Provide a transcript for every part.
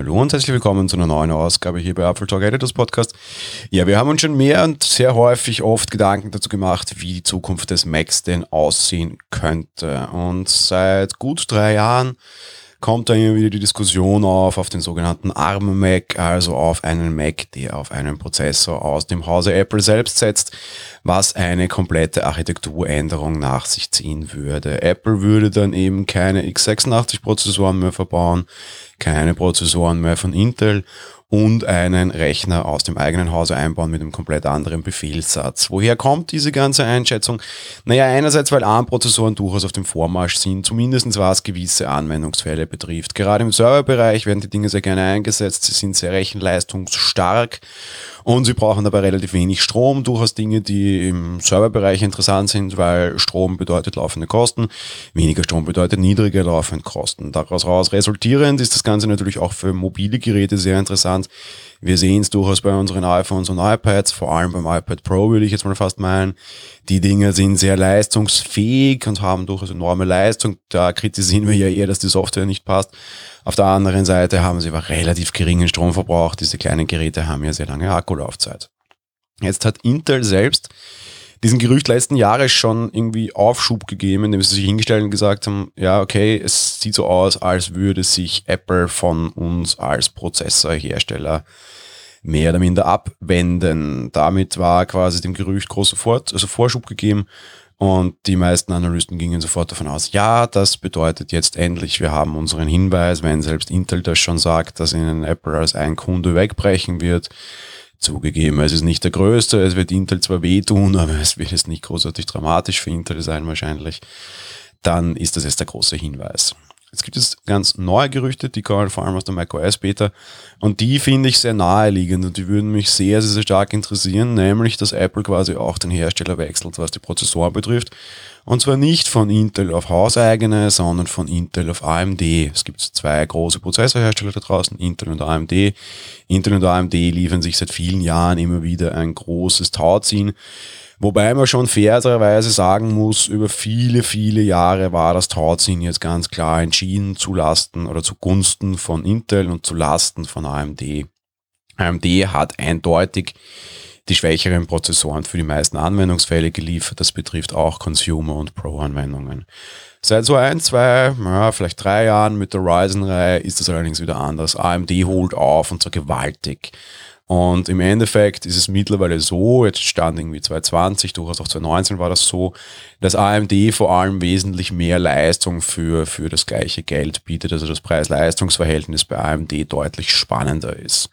Hallo und herzlich willkommen zu einer neuen Ausgabe hier bei Apple Talk Editors Podcast. Ja, wir haben uns schon mehr und sehr häufig oft Gedanken dazu gemacht, wie die Zukunft des Macs denn aussehen könnte. Und seit gut drei Jahren kommt da immer wieder die Diskussion auf, auf den sogenannten ARM-Mac, also auf einen Mac, der auf einen Prozessor aus dem Hause Apple selbst setzt, was eine komplette Architekturänderung nach sich ziehen würde. Apple würde dann eben keine x86-Prozessoren mehr verbauen, keine Prozessoren mehr von Intel und einen Rechner aus dem eigenen Hause einbauen mit einem komplett anderen Befehlssatz. Woher kommt diese ganze Einschätzung? Naja, einerseits, weil ARM-Prozessoren durchaus auf dem Vormarsch sind, zumindest was gewisse Anwendungsfälle betrifft. Gerade im Serverbereich werden die Dinge sehr gerne eingesetzt, sie sind sehr rechenleistungsstark und sie brauchen dabei relativ wenig Strom, durchaus Dinge, die im Serverbereich interessant sind, weil Strom bedeutet laufende Kosten, weniger Strom bedeutet niedrige laufende Kosten. Daraus raus resultierend ist das Ganze natürlich auch für mobile Geräte sehr interessant. Wir sehen es durchaus bei unseren iPhones und iPads, vor allem beim iPad Pro würde ich jetzt mal fast meinen. Die Dinge sind sehr leistungsfähig und haben durchaus enorme Leistung. Da kritisieren wir ja eher, dass die Software nicht passt. Auf der anderen Seite haben sie aber relativ geringen Stromverbrauch. Diese kleinen Geräte haben ja sehr lange Akkulaufzeit. Jetzt hat Intel selbst diesen Gerücht letzten Jahre schon irgendwie Aufschub gegeben, indem sie sich hingestellt und gesagt haben, ja, okay, es sieht so aus, als würde sich Apple von uns als Prozessorhersteller mehr oder minder abwenden. Damit war quasi dem Gerücht großer Vor also Vorschub gegeben und die meisten Analysten gingen sofort davon aus, ja, das bedeutet jetzt endlich, wir haben unseren Hinweis, wenn selbst Intel das schon sagt, dass ihnen Apple als ein Kunde wegbrechen wird. Zugegeben, es ist nicht der größte, es wird Intel zwar wehtun, aber es wird jetzt nicht großartig dramatisch für Intel sein wahrscheinlich. Dann ist das jetzt der große Hinweis. Jetzt gibt es ganz neue Gerüchte, die kommen vor allem aus der macOS Beta und die finde ich sehr naheliegend und die würden mich sehr, sehr, sehr stark interessieren, nämlich dass Apple quasi auch den Hersteller wechselt, was die Prozessoren betrifft. Und zwar nicht von Intel auf hauseigene, sondern von Intel auf AMD. Es gibt zwei große Prozessorhersteller da draußen, Intel und AMD. Intel und AMD liefern sich seit vielen Jahren immer wieder ein großes Tauziehen Wobei man schon fairerweise sagen muss, über viele, viele Jahre war das Tauziehen jetzt ganz klar entschieden zu Lasten oder zugunsten von Intel und zu Lasten von AMD. AMD hat eindeutig die schwächeren Prozessoren für die meisten Anwendungsfälle geliefert. Das betrifft auch Consumer- und Pro-Anwendungen. Seit so ein, zwei, ja, vielleicht drei Jahren mit der Ryzen-Reihe ist das allerdings wieder anders. AMD holt auf und zwar gewaltig. Und im Endeffekt ist es mittlerweile so, jetzt stand irgendwie 2020, durchaus auch 2019 war das so, dass AMD vor allem wesentlich mehr Leistung für, für das gleiche Geld bietet, also das Preis-Leistungs-Verhältnis bei AMD deutlich spannender ist.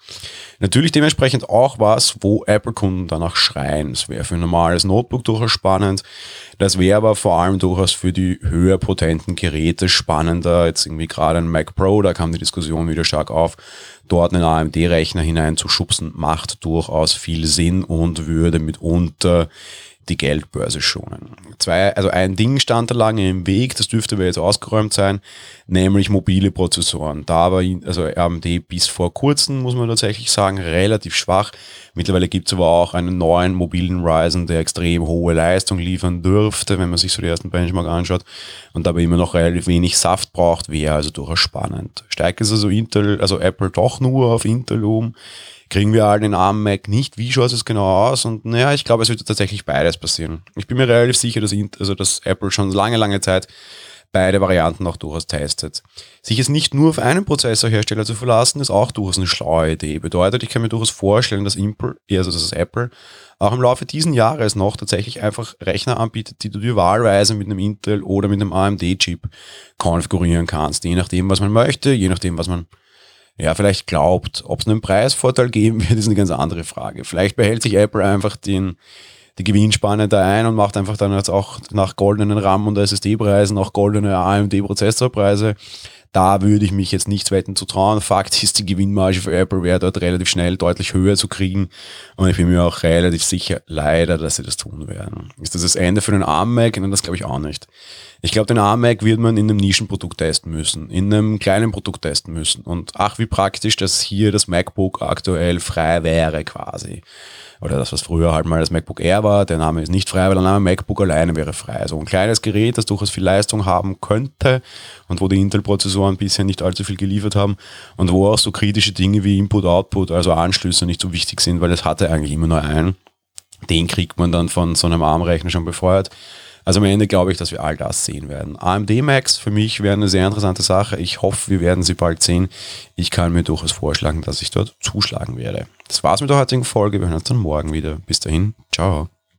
Natürlich dementsprechend auch was, wo Apple-Kunden danach schreien. Das wäre für ein normales Notebook durchaus spannend. Das wäre aber vor allem durchaus für die höher potenten Geräte spannender. Jetzt irgendwie gerade ein Mac Pro, da kam die Diskussion wieder stark auf. Dort einen AMD-Rechner hineinzuschubsen, macht durchaus viel Sinn und würde mitunter die Geldbörse schonen. Zwei, also ein Ding stand da lange im Weg, das dürfte aber jetzt ausgeräumt sein, nämlich mobile Prozessoren. Da war also AMD bis vor kurzem, muss man tatsächlich sagen, relativ schwach. Mittlerweile gibt es aber auch einen neuen mobilen Ryzen, der extrem hohe Leistung liefern dürfte, wenn man sich so die ersten Benchmark anschaut und dabei immer noch relativ wenig Saft braucht, wäre also durchaus spannend. Steigt es also Intel, also Apple doch nur auf Intel um? Kriegen wir halt den armen Mac nicht. Wie schaut es genau aus? Und naja, ich glaube, es wird tatsächlich beides passieren. Ich bin mir relativ sicher, dass, also, dass Apple schon lange, lange Zeit beide Varianten auch durchaus testet. Sich jetzt nicht nur auf einen Prozessorhersteller zu verlassen, ist auch durchaus eine schlaue Idee. Bedeutet, ich kann mir durchaus vorstellen, dass, Impl, also dass Apple auch im Laufe diesen Jahres noch tatsächlich einfach Rechner anbietet, die du dir wahlweise mit einem Intel oder mit einem AMD-Chip konfigurieren kannst. Je nachdem, was man möchte, je nachdem, was man ja, vielleicht glaubt. Ob es einen Preisvorteil geben wird, ist eine ganz andere Frage. Vielleicht behält sich Apple einfach den, die Gewinnspanne da ein und macht einfach dann jetzt auch nach goldenen RAM- und SSD-Preisen auch goldene AMD-Prozessorpreise. Da würde ich mich jetzt nicht wetten zu trauen. Fakt ist, die Gewinnmarge für Apple wäre dort relativ schnell deutlich höher zu kriegen. Und ich bin mir auch relativ sicher, leider, dass sie das tun werden. Ist das das Ende für den ARM-Mac? Nein, das glaube ich auch nicht. Ich glaube, den ARM-Mac wird man in einem Nischenprodukt testen müssen, in einem kleinen Produkt testen müssen. Und ach, wie praktisch, dass hier das MacBook aktuell frei wäre quasi oder das, was früher halt mal das MacBook Air war, der Name ist nicht frei, weil der Name MacBook alleine wäre frei. Also ein kleines Gerät, das durchaus viel Leistung haben könnte und wo die Intel-Prozessoren Prozessoren bisher nicht allzu viel geliefert haben und wo auch so kritische Dinge wie Input-Output, also Anschlüsse nicht so wichtig sind, weil es hatte eigentlich immer nur einen. Den kriegt man dann von so einem ARM-Rechner schon befeuert. Also am Ende glaube ich, dass wir all das sehen werden. AMD Max für mich wäre eine sehr interessante Sache. Ich hoffe, wir werden sie bald sehen. Ich kann mir durchaus vorschlagen, dass ich dort zuschlagen werde. Das war's mit der heutigen Folge. Wir hören uns dann morgen wieder. Bis dahin. Ciao.